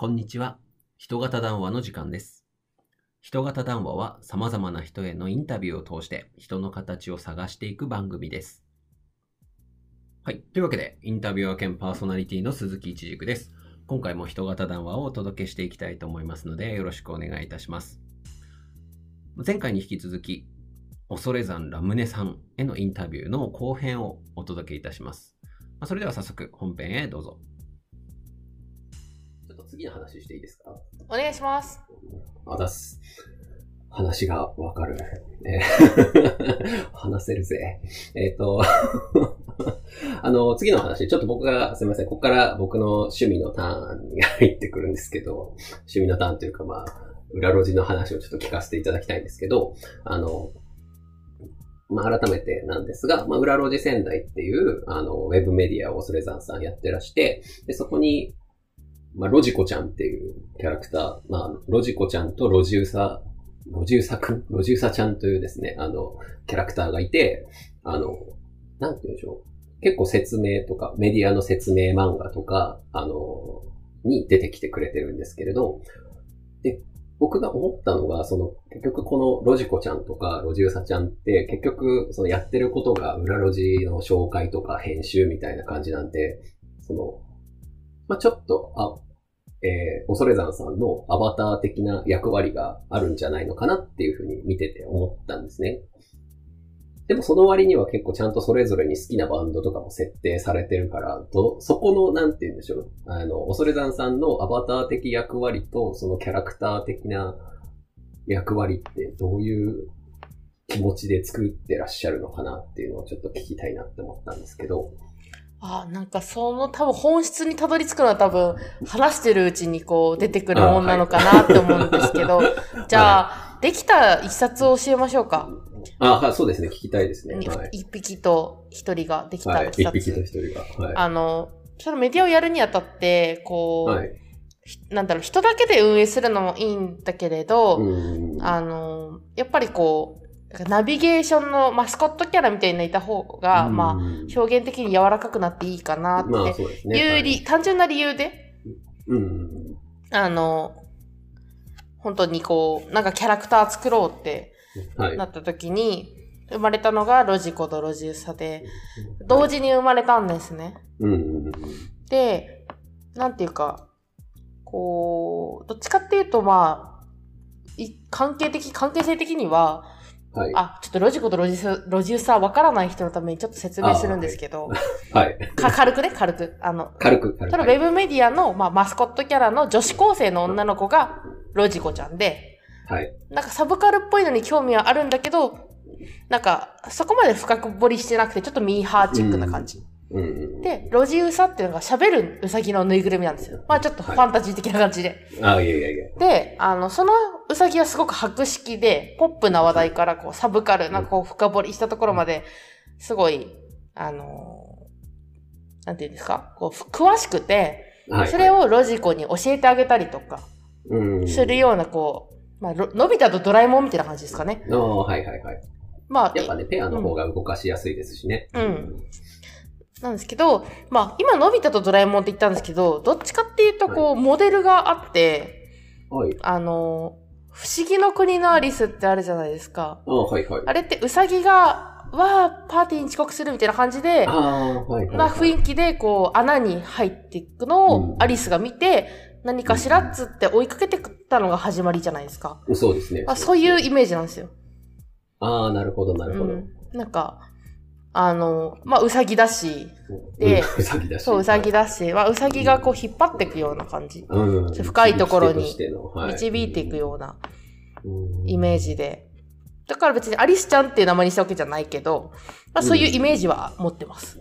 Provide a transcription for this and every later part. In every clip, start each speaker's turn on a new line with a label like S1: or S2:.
S1: こんにちは。人型談話の時間です。人型談話は様々な人へのインタビューを通して人の形を探していく番組です。はい。というわけで、インタビュアー兼パーソナリティの鈴木一軸です。今回も人型談話をお届けしていきたいと思いますので、よろしくお願いいたします。前回に引き続き、恐山ラムネさんへのインタビューの後編をお届けいたします。それでは早速本編へどうぞ。次の話していいですか？
S2: お願いします。
S1: あだす。話がわかる。えー 話せるぜ。えっ、と、あの、次の話、ちょっと僕が、すみません、ここから僕の趣味のターンに入ってくるんですけど、趣味のターンというか、まあ、裏路地の話をちょっと聞かせていただきたいんですけど、あの、まあ、改めてなんですが、まあ、裏路地仙台っていう、あの、ウェブメディアを恐山さんやってらして、で、そこに、まあ、ロジコちゃんっていうキャラクター、まあ、ロジコちゃんとロジウサ、ロジウサくん？ロジウサちゃんというですね、あの、キャラクターがいて、あの、なんて言うんでしょう。結構説明とか、メディアの説明漫画とか、あの、に出てきてくれてるんですけれど、で、僕が思ったのが、その、結局このロジコちゃんとかロジウサちゃんって、結局、そのやってることが裏ロジの紹介とか編集みたいな感じなんで、その、まあ、ちょっと、あ、えー、恐山さんのアバター的な役割があるんじゃないのかなっていうふうに見てて思ったんですね。でもその割には結構ちゃんとそれぞれに好きなバンドとかも設定されてるから、ど、そこの、なんて言うんでしょう。あの、恐山さんのアバター的役割と、そのキャラクター的な役割ってどういう気持ちで作ってらっしゃるのかなっていうのをちょっと聞きたいなって思ったんですけど。
S2: あ、なんかその多分本質にたどり着くのは多分話してるうちにこう出てくるもんなのかなって思うんですけど、じゃあ、できた一冊を教えましょうか。
S1: あ、はい、そうですね。聞きたいですね。
S2: に
S1: はい。
S2: 一匹と一人ができ
S1: はい。
S2: た一冊。
S1: 一匹と一人が。はい。
S2: あの、そのメディアをやるにあたって、こう、なんだろう、人だけで運営するのもいいんだけれど、
S1: うん。
S2: あの、やっぱりこう、ナビゲーションのマスコットキャラみたいにいた方が、まあ、
S1: あ
S2: 表現的に柔らかくなっていいかなって。いう理、単純な理由で、
S1: うん。
S2: あの、本当にこう、なんかキャラクター作ろうって
S1: はい。
S2: なった時に、生まれたのがロジコとロジウサで、同時に生まれたんですね。
S1: うん。
S2: で、なんていうか、こう、どっちかっていうとまあ、い関係的、関係性的には、
S1: はい。
S2: あ、ちょっとロジコとロジスロジウサわからない人のためにちょっと説明するんですけど、
S1: はい。
S2: か軽くね、軽く。あの、
S1: 軽く、軽く。
S2: ただウェブメディアの、まあ、マスコットキャラの女子高生の女の子がロジコちゃんで、
S1: はい。
S2: なんかサブカルっぽいのに興味はあるんだけど、なんかそこまで深く掘りしてなくてちょっとミーハーチックな感じ。
S1: うん。
S2: で、ロジウサっていうのが喋るウサギのぬいぐるみなんですよ。まあちょっとファンタジー的な感じで。
S1: あ、いやいやいや。
S2: で、あの、そのウサギはすごく博識で、ポップな話題からこうサブカル、なんかこう深掘りしたところまで、すごい、あのーなんていうんですか、こう、詳しくて、
S1: はい。
S2: それをロジコに教えてあげたりとか、
S1: うん。
S2: するような、こう、まあ、ろのび太とドラえもんみたいな感じですかね。
S1: ああ、はいはいはい。
S2: まあ、
S1: やっぱね、ペアの方が動かしやすいですしね。
S2: うん。なんですけど、まあ、今、のび太とドラえもんって言ったんですけど、どっちかっていうと、こう、モデルがあって、
S1: はい。
S2: あの、不思議の国のアリスってあるじゃないですか。
S1: ああ、はいはい。
S2: あれって、うさぎが、わあ、パーティーに遅刻するみたいな感じで、
S1: ああ、はいはい。
S2: な雰囲気で、こう、穴に入っていくの
S1: うん
S2: を、アリスが見て、何かしらっつって追いかけてくったのが始まりじゃないですか。
S1: 気。そうですね。
S2: まあ、そういうイメージなんですよ。
S1: ああ、なるほど、なるほど。
S2: うん。なんか、あの、まあ、うさぎだし、で
S1: うんうさぎだし。
S2: そう、うさぎだし、まあ、うさぎがこう引っ張っていくような感じ。
S1: うん。
S2: 深いところに
S1: 導い
S2: ていくような
S1: うん
S2: イメージで。だから別にアリスちゃんっていう名前にしたわけじゃないけど、まあ、そういうイメージは持ってます。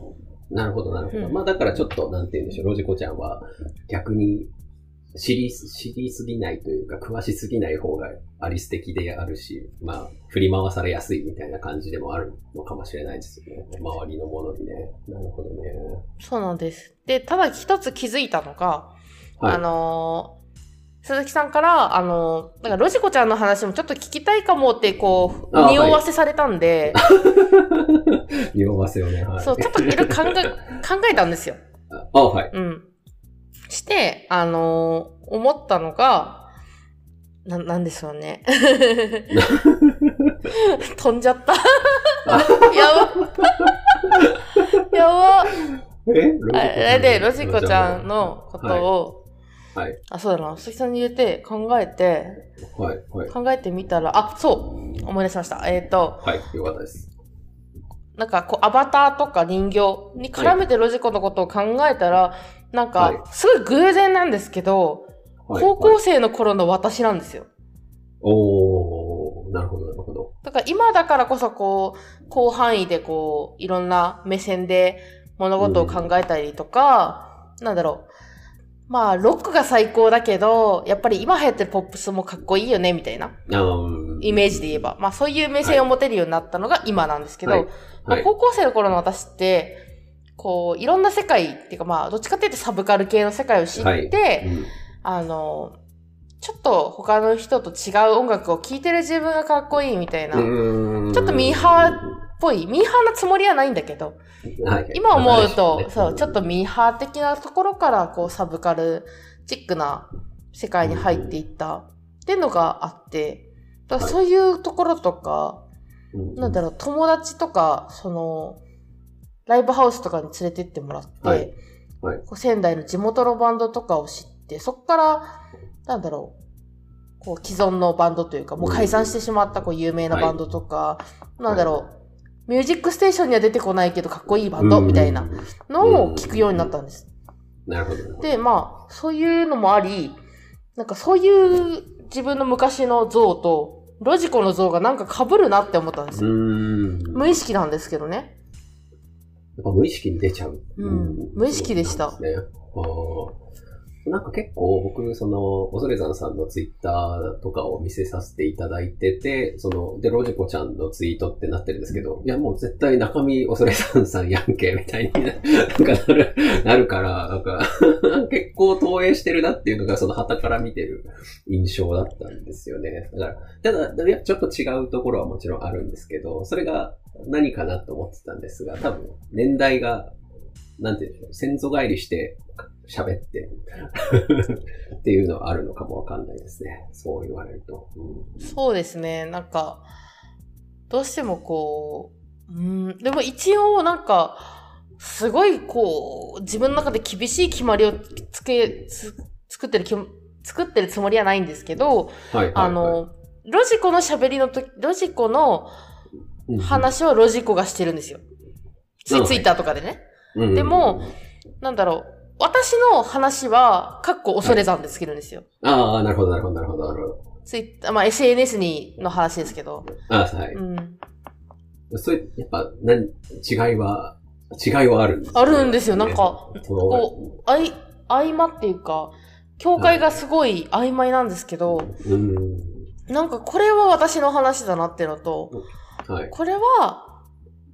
S1: なるほど、なるほど。
S2: うん
S1: まあだからちょっと、なんて言うんでしょう、ロジコちゃんは逆に知り、知りすぎないというか、詳しすぎない方がアリス的であるし、まあ、振り回されやすいみたいな感じでもあるのかもしれないですよね。周りのものにね。なるほどね。
S2: そうなんです。で、ただ一つ気づいたのが、
S1: はい。
S2: あのー鈴木さんから、あのー、なんかロジコちゃんの話もちょっと聞きたいかもって、こう、
S1: あはい
S2: 匂わせされたんで、
S1: 匂わせをね。はい。
S2: そう、ちょっといろいろ考え、考えたんですよ。
S1: あ、はい。
S2: うん。して、あのー思ったのが、な、なんでしょうね。飛んじゃった。やば。やば。
S1: え？
S2: あれで、ロジコちゃんのことを、
S1: はい。はい。
S2: あ、そうだな、鈴木さんに入れて考えて、
S1: はい。はい。
S2: 考えてみたら、あ、そう、思い出しました。えっ、と、
S1: はい。よかったです。
S2: なんかこう、アバターとか人形に絡めてロジコのことを考えたら、なん
S1: はい
S2: か、すごい偶然なんですけど、
S1: はい
S2: 高校生の頃の私なんですよ。
S1: おー、なるほど、なるほど。
S2: だから今だからこそこう、広範囲でこう、いろんな目線で物事を考えたりとか、なんだろう。まあ、ロックが最高だけど、やっぱり今流行ってるポップスもかっこいいよね、みたいなイメージで言えば。まあ、そういう目線を持てるようになったのが今なんですけど、
S1: はい
S2: まあ
S1: はい。
S2: 高校生の頃の私って、こう、いろんな世界っていうかまあ、どっちかっていうとサブカル系の世界を知って、
S1: はいうん
S2: あの、ちょっと他の人と違う音楽を聴いてる自分がかっこいいみたいな。ちょっとミーハーっぽい。ミーハーなつもりはないんだけど、
S1: はい
S2: 今思うと、
S1: ね
S2: そう、ちょっとミーハー的なところから、こう、サブカルチックな世界に入っていったっていうのがあって、だそういうところとか、
S1: うん
S2: なんだろう、友達とか、その、ライブハウスとかに連れてってもらって、
S1: はいはい
S2: こう仙台の地元のバンドとかを知って、そこから、なんだろう、こう既存のバンドというか、もう解散してしまったこう有名なバンドとか、なんだろう、ミュージックステーションには出てこないけどかっこいいバンドみたいなのを聞くようになったんです。
S1: なるほど。
S2: で、まあ、そういうのもあり、なんかそういう自分の昔の像と、ロジコの像がなんか被るなって思ったんです
S1: う
S2: よ。無意識なんですけどね。
S1: やっぱ無意識に出ちゃう。
S2: うん無意識でした
S1: ね。なんか結構僕、その、恐山さんのツイッターとかを見せさせていただいてて、その、で、ロジコちゃんのツイートってなってるんですけど、いやもう絶対中身恐山さんやんけ、みたいにななんかなる、なるから、なんか、結構投影してるなっていうのが、その旗から見てる印象だったんですよね。だから、ただ、ちょっと違うところはもちろんあるんですけど、それが何かなと思ってたんですが、多分、年代が、なんていうんでしょう、先祖返りして喋ってる っていうのはあるのかもわかんないですね。そう言われると。うん
S2: そうですね。なんか、どうしてもこう、うん、でも一応なんか、すごいこう、自分の中で厳しい決まりをつけ、つ作ってるき、作ってるつもりはないんですけど、
S1: はいはい、はい。
S2: あの、ロジコの喋りのとき、ロジコの
S1: うん、
S2: 話をロジコがしてるんですよ。ツイツイッターとかでね。
S1: うん
S2: でも、なんだろう。私の話は、かっこ恐れ山でつけるんですよ。
S1: ああ、なるほど、なるほど、なるほど、なるほど。
S2: ツイッター、まあ SNS にの話ですけど。
S1: ああ、はい。
S2: うん。
S1: そういう、やっぱ、何、違いは、違いはあるんです、
S2: あるんですよ。なんか、こう、あい、合間っていうか、境界がすごい曖昧なんですけど、
S1: うん。
S2: なんかこれは私の話だなっていうのと、
S1: はい。
S2: これは、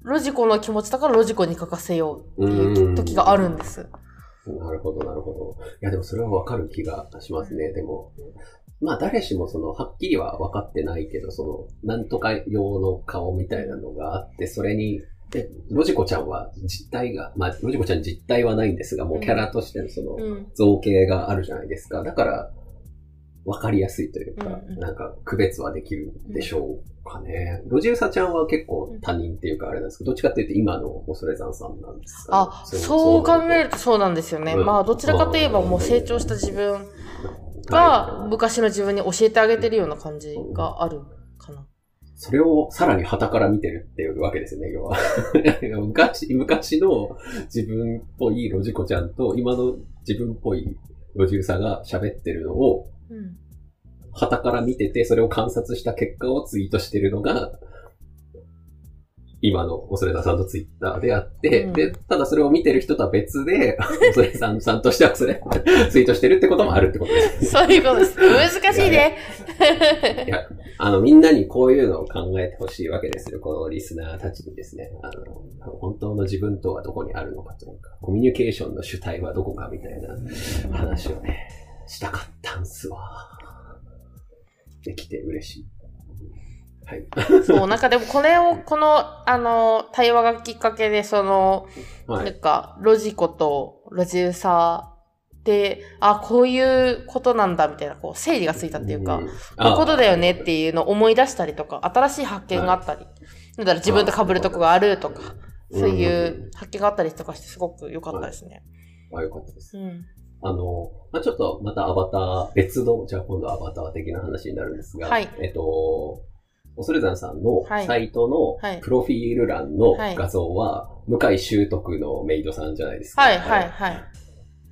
S2: ロジコの気持ちだからロジコに書かせようっていう時があるんです。
S1: なるほど、なるほど。いや、でもそれはわかる気がしますね。でも、まあ誰しもその、はっきりは分かってないけど、その、なんとか用の顔みたいなのがあって、それに、で、ロジコちゃんは実体が、まあ、ロジコちゃん実体はないんですが、もうキャラとしてのその、
S2: うん。
S1: 造形があるじゃないですか。だから、わかりやすいというか、
S2: うんうん
S1: なんか区別はできるでしょうかね。ロジウサちゃんは結構他人っていうかあれなんですけど、どっちかっていうと今の恐山さんなんですか、
S2: あ、そう考えるとそうなんですよね。
S1: うん
S2: まあ、どちらかといえばもう成長した自分が昔の自分に教えてあげてるような感じがあるかな。
S1: それをさらに旗から見てるっていうわけですよね、要は。昔、昔の自分っぽいロジコちゃんと今の自分っぽいロジウサが喋ってるのを、
S2: うん。
S1: 旗から見てて、それを観察した結果をツイートしてるのが、今の恐れさんのツイッターであって、
S2: うん
S1: で、ただそれを見てる人とは別で、恐れさんさんとしてはそれ、ツイートしてるってこともあるってことです。
S2: そういうことです。難しいね。
S1: いや、あの、みんなにこういうのを考えてほしいわけですよ。このリスナーたちにですね。あの、本当の自分とはどこにあるのかというか、コミュニケーションの主体はどこかみたいな話をね、したかったんすわ。できて嬉しい。はい。
S2: そう、なんかでもこれを、この、あの、対話がきっかけで、その、
S1: は
S2: ないん。か、ロジコとロジウサで、あ、こういうことなんだみたいな、こう、整理がついたっていうか、
S1: ん
S2: こういうことだよねっていうのを思い出したりとか、新しい発見があったり、だから自分と被るとこがあるとか、そういう発見があったりとかしてすごく良かったですね。
S1: あ、よかったです。
S2: うん。
S1: あの、まあ、ちょっとまたアバター、別の、じゃあ今度アバター的な話になるんですが、
S2: はい
S1: えっと、恐山さんの
S2: はい
S1: サイトの
S2: はい
S1: プロフィール欄の
S2: はい
S1: 画像は、向井修徳のメイドさんじゃないですか。
S2: はい、はい、はい。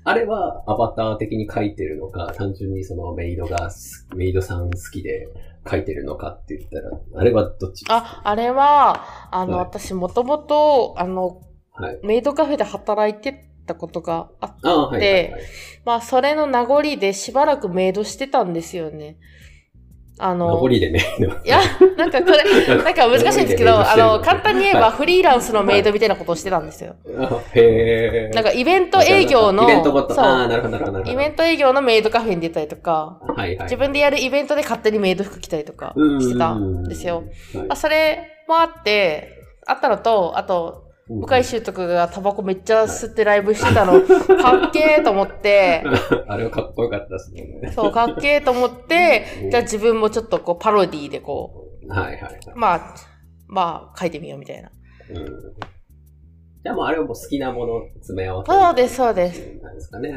S1: あれはアバター的に書いてるのか、単純にそのメイドがす、メイドさん好きで書いてるのかって言ったら、あれはどっちですか？
S2: あ、あれは、あの、
S1: はい
S2: 私もともと、あの、
S1: はい。
S2: メイドカフェで働いてたことがあっ
S1: ああ、はいはい、はい。
S2: まあ、それの名残でしばらくメイドしてたんですよね。あの、
S1: 名残でメイド。
S2: いや、なんかこれ、なんか難しいんですけど、あの、簡単に言えば
S1: は
S2: フリーランスのメイドみたいなことをしてたんですよ。
S1: あへえ。
S2: なんかイベント営業の、
S1: イベントごああ、なるほど、なるほど。なるほど
S2: イベント営業のメイドカフェに出たりとか、
S1: はいはい。
S2: 自分でやるイベントで勝手にメイド服着たりとかしてたんですよ。
S1: はい
S2: まあ、それもあって、あったのと、あと、向井修徳がタバコめっちゃ吸ってライブしてたの、かっけーと思って、
S1: あれはかっこよかったですね。
S2: そう、かっけーと思って、じゃあ自分もちょっとこうパロディーでこ
S1: はいはいはい。
S2: う、まあ、まあ書いてみようみたいな。
S1: うんじゃあもうあれはもう好きなもの詰め合わせ
S2: そうです、そうです。
S1: なんですかね。うん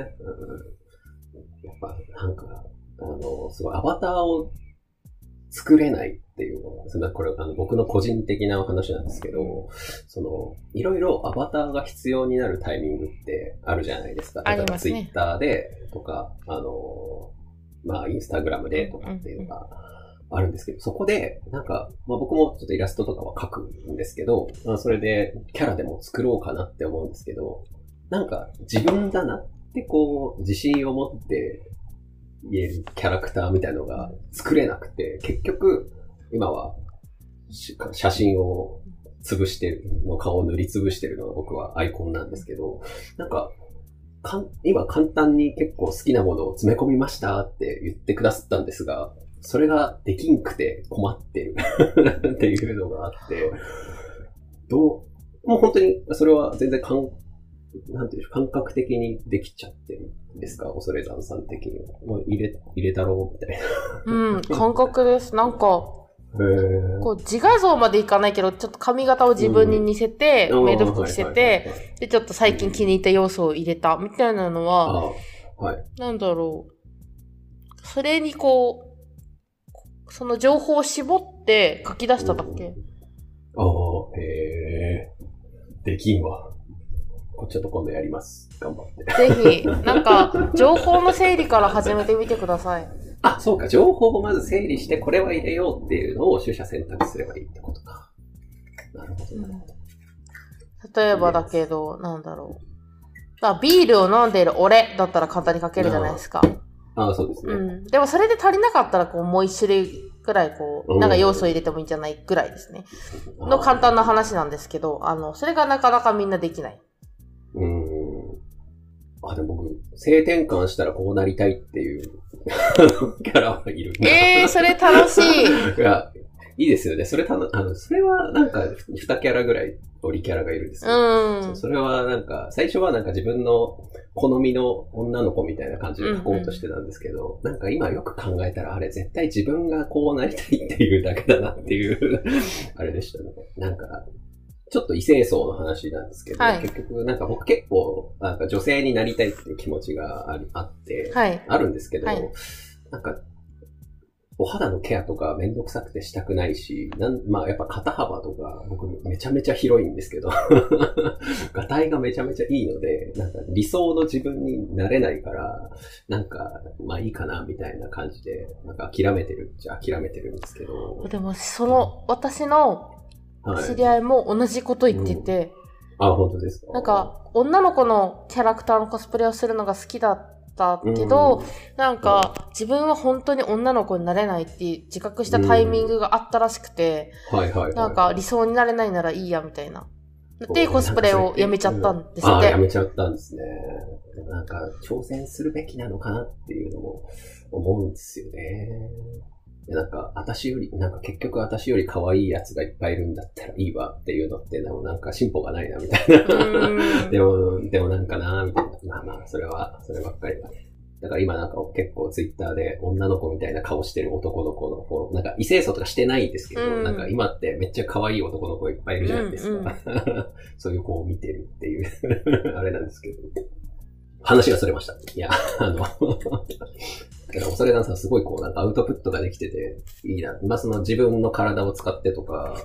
S1: やっぱなんか、あの、すごいアバターを作れないっていうのが、それはこれあの僕の個人的な話なんですけど、その、いろいろアバターが必要になるタイミングってあるじゃないですか。
S2: ありますね。
S1: ツイッターでとか、あの、まあ、インスタグラムでとかっていうのがあるんですけど、そこで、なんか、まあ僕もちょっとイラストとかは描くんですけど、まあそれでキャラでも作ろうかなって思うんですけど、なんか自分だなってこう、自信を持って言えるキャラクターみたいのが作れなくて、結局、今はし写真を潰してる、の顔を塗りつぶしてるのが僕はアイコンなんですけど、なんか、かん今簡単に結構好きなものを詰め込みましたって言ってくださったんですが、それができんくて困ってるっていうのがあって、どう、もう本当にそれは全然感、なんていう感覚的にできちゃってるんですか？恐山さん的には。もう入れ、入れたろうみたい
S2: うん、感覚です。なんか、こう自画像までいかないけど、ちょっと髪型を自分に似せて、
S1: うん
S2: メイド服してて、で、ちょっと最近気に入った要素を入れた、みたいなのは、
S1: あはい。
S2: なんだろう。それにこう、その情報を絞って書き出しただけ？
S1: ああ、へえ。できんわ。こちょっと今度やります。頑張って。
S2: ぜひ、なんか、情報の整理から始めてみてください。
S1: あ、そうか。情報をまず整理して、これは入れようっていうのを取捨選択すればいいってことか。なるほど、なるほど。
S2: 例えばだけど、なんだろう。あビールを飲んでいる俺だったら簡単に書けるじゃないですか。
S1: ああ、そうですね。
S2: うん。でもそれで足りなかったら、こう、もう一種類くらい、こう、なんか要素を入れてもいいんじゃないぐらいですね。の簡単な話なんですけど、あの、それがなかなかみんなできない。
S1: うーん。あ、でも僕、性転換したらこうなりたいっていう キャラはいるんだ。
S2: えー、それ楽しい。
S1: いや、いいですよね。それたの、あの、それはなんか、二キャラぐらい、オリキャラがいるんですよ。
S2: うん。
S1: それはなんか、最初はなんか自分の好みの女の子みたいな感じで書こうとしてたんですけど、なんか今よく考えたら、あれ絶対自分がこうなりたいっていうだけだなっていう、あれでしたね。なんか、ちょっと異性層の話なんですけど、
S2: はい
S1: 結局なんか僕結構、なんか女性になりたいっていう気持ちがありあって、
S2: はい。
S1: あるんですけど、
S2: はい
S1: なんか、お肌のケアとかめんどくさくてしたくないし、なんまあやっぱ肩幅とか僕めちゃめちゃ広いんですけど、ガタイがめちゃめちゃいいので、なんか理想の自分になれないから、なんかまあいいかなみたいな感じで、なんか諦めてるっちゃ諦めてるんですけど、
S2: でも、その、私の
S1: はい。
S2: 知り合いも同じこと言ってて、
S1: あ、本当ですか？
S2: なんか、女の子のキャラクターのコスプレをするのが好きだったけど、なんか、自分は本当に女の子になれないって自覚したタイミングがあったらしくて、
S1: はいはいはい。
S2: なんか理想になれないならいいや、みたいな。で、コスプレをやめちゃったんです
S1: ああ、
S2: って
S1: や。めちゃったんですね。でもなんか、挑戦するべきなのかなっていうのも思うんですよね。なんか、私より、なんか結局私より可愛いやつがいっぱいいるんだったらいいわっていうのって、でもなんか進歩がないな、みたいな。でも、でもなんかな、みたいな。まあまあ、それは、そればっかりだね。だから今なんか結構ツイッターで女の子みたいな顔してる男の子のフォロー、なんか異性層とかしてないんですけど、
S2: うん
S1: なんか今ってめっちゃ可愛い男の子いっぱいいるじゃないですか。そういう子を見てるっていう あれなんですけど。話がそれました。いや、あの、けど、それがさ、すごいこう、なんかアウトプットができてて、いいな。まあ、その自分の体を使ってとか、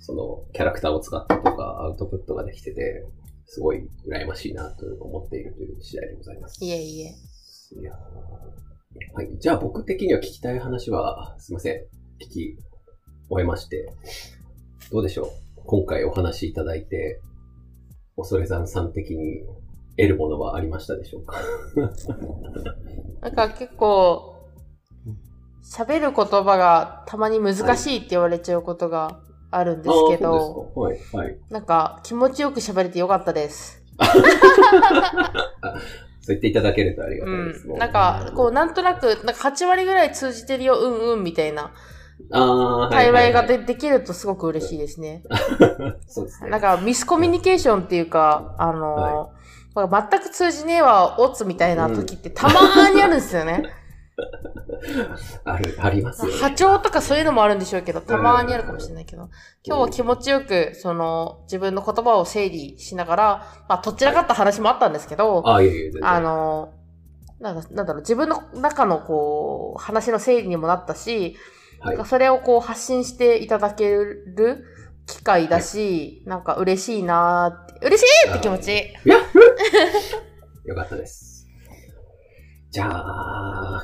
S1: そのキャラクターを使ってとか、アウトプットができてて、すごい羨ましいなと思っているという次第でございます。
S2: いえいえ。
S1: いやーはい。じゃあ僕的には聞きたい話は、すいません。聞き終えまして。どうでしょう？今回お話しいただいて、恐山さん的に得るものはありましたでしょうか？
S2: なんか結構、喋る言葉がたまに難しいって言われちゃうことがあるんですけど、
S1: はい、はい。
S2: なんか気持ちよく喋れてよかったです。
S1: そう言っていただけるとありが
S2: う
S1: たいです。
S2: ん。なんか、こう、なんとなく、なんか8割ぐらい通じてるよ、うんうん、みたいな、
S1: ああ、
S2: 会話が
S1: で、
S2: でできるとすごく嬉しいですね。
S1: そうですね。
S2: なんか、ミスコミュニケーションっていうか、あの
S1: は
S2: これ全く通じねえわ、オツみたいな時ってたまーにあるんですよね。
S1: ある、ありますよ、ね。
S2: 波長とかそういうのもあるんでしょうけど、たまーにあるかもしれないけど、今日は気持ちよく、その、自分の言葉を整理しながら、まあ、どちらかった話もあったんですけど、
S1: ああ、いえいえ、全然。
S2: あの、なんか、なんだろう、自分の中のこう、話の整理にもなったし、
S1: はい
S2: なんかそれをこう発信していただける機会だし、なんか嬉しいなーって、嬉しいって気持ち。
S1: やっ よかったです。じゃあ、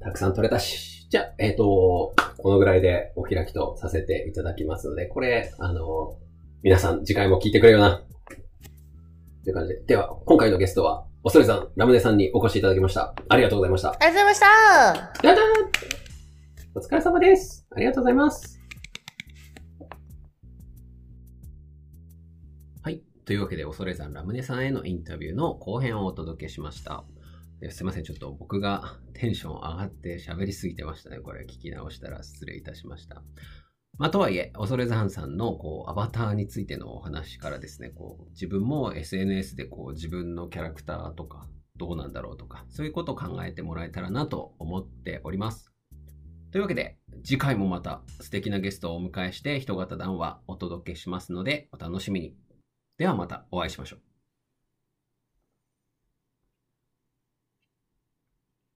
S1: たくさん取れたし。じゃあ、えっ、と、このぐらいでお開きとさせていただきますので、これ、あの、皆さん次回も聞いてくれよな。という感じで。では、今回のゲストは、おそれさん、ラムネさんにお越しいただきました。ありがとうございました。
S2: ありがとうございました
S1: お疲れ様です。ありがとうございます。というわけで、恐れ山ラムネさんへのインタビューの後編をお届けしました。すいません。ちょっと僕がテンション上がって喋りすぎてましたね。これ聞き直したら失礼いたしました。まあ、とはいえ、恐山さんのこうアバターについてのお話からですね、こう自分も SNS でこう自分のキャラクターとかどうなんだろうとか、そういうことを考えてもらえたらなと思っております。というわけで、次回もまた素敵なゲストをお迎えして人型談話お届けしますので、お楽しみに。ではまたお会いしましょう。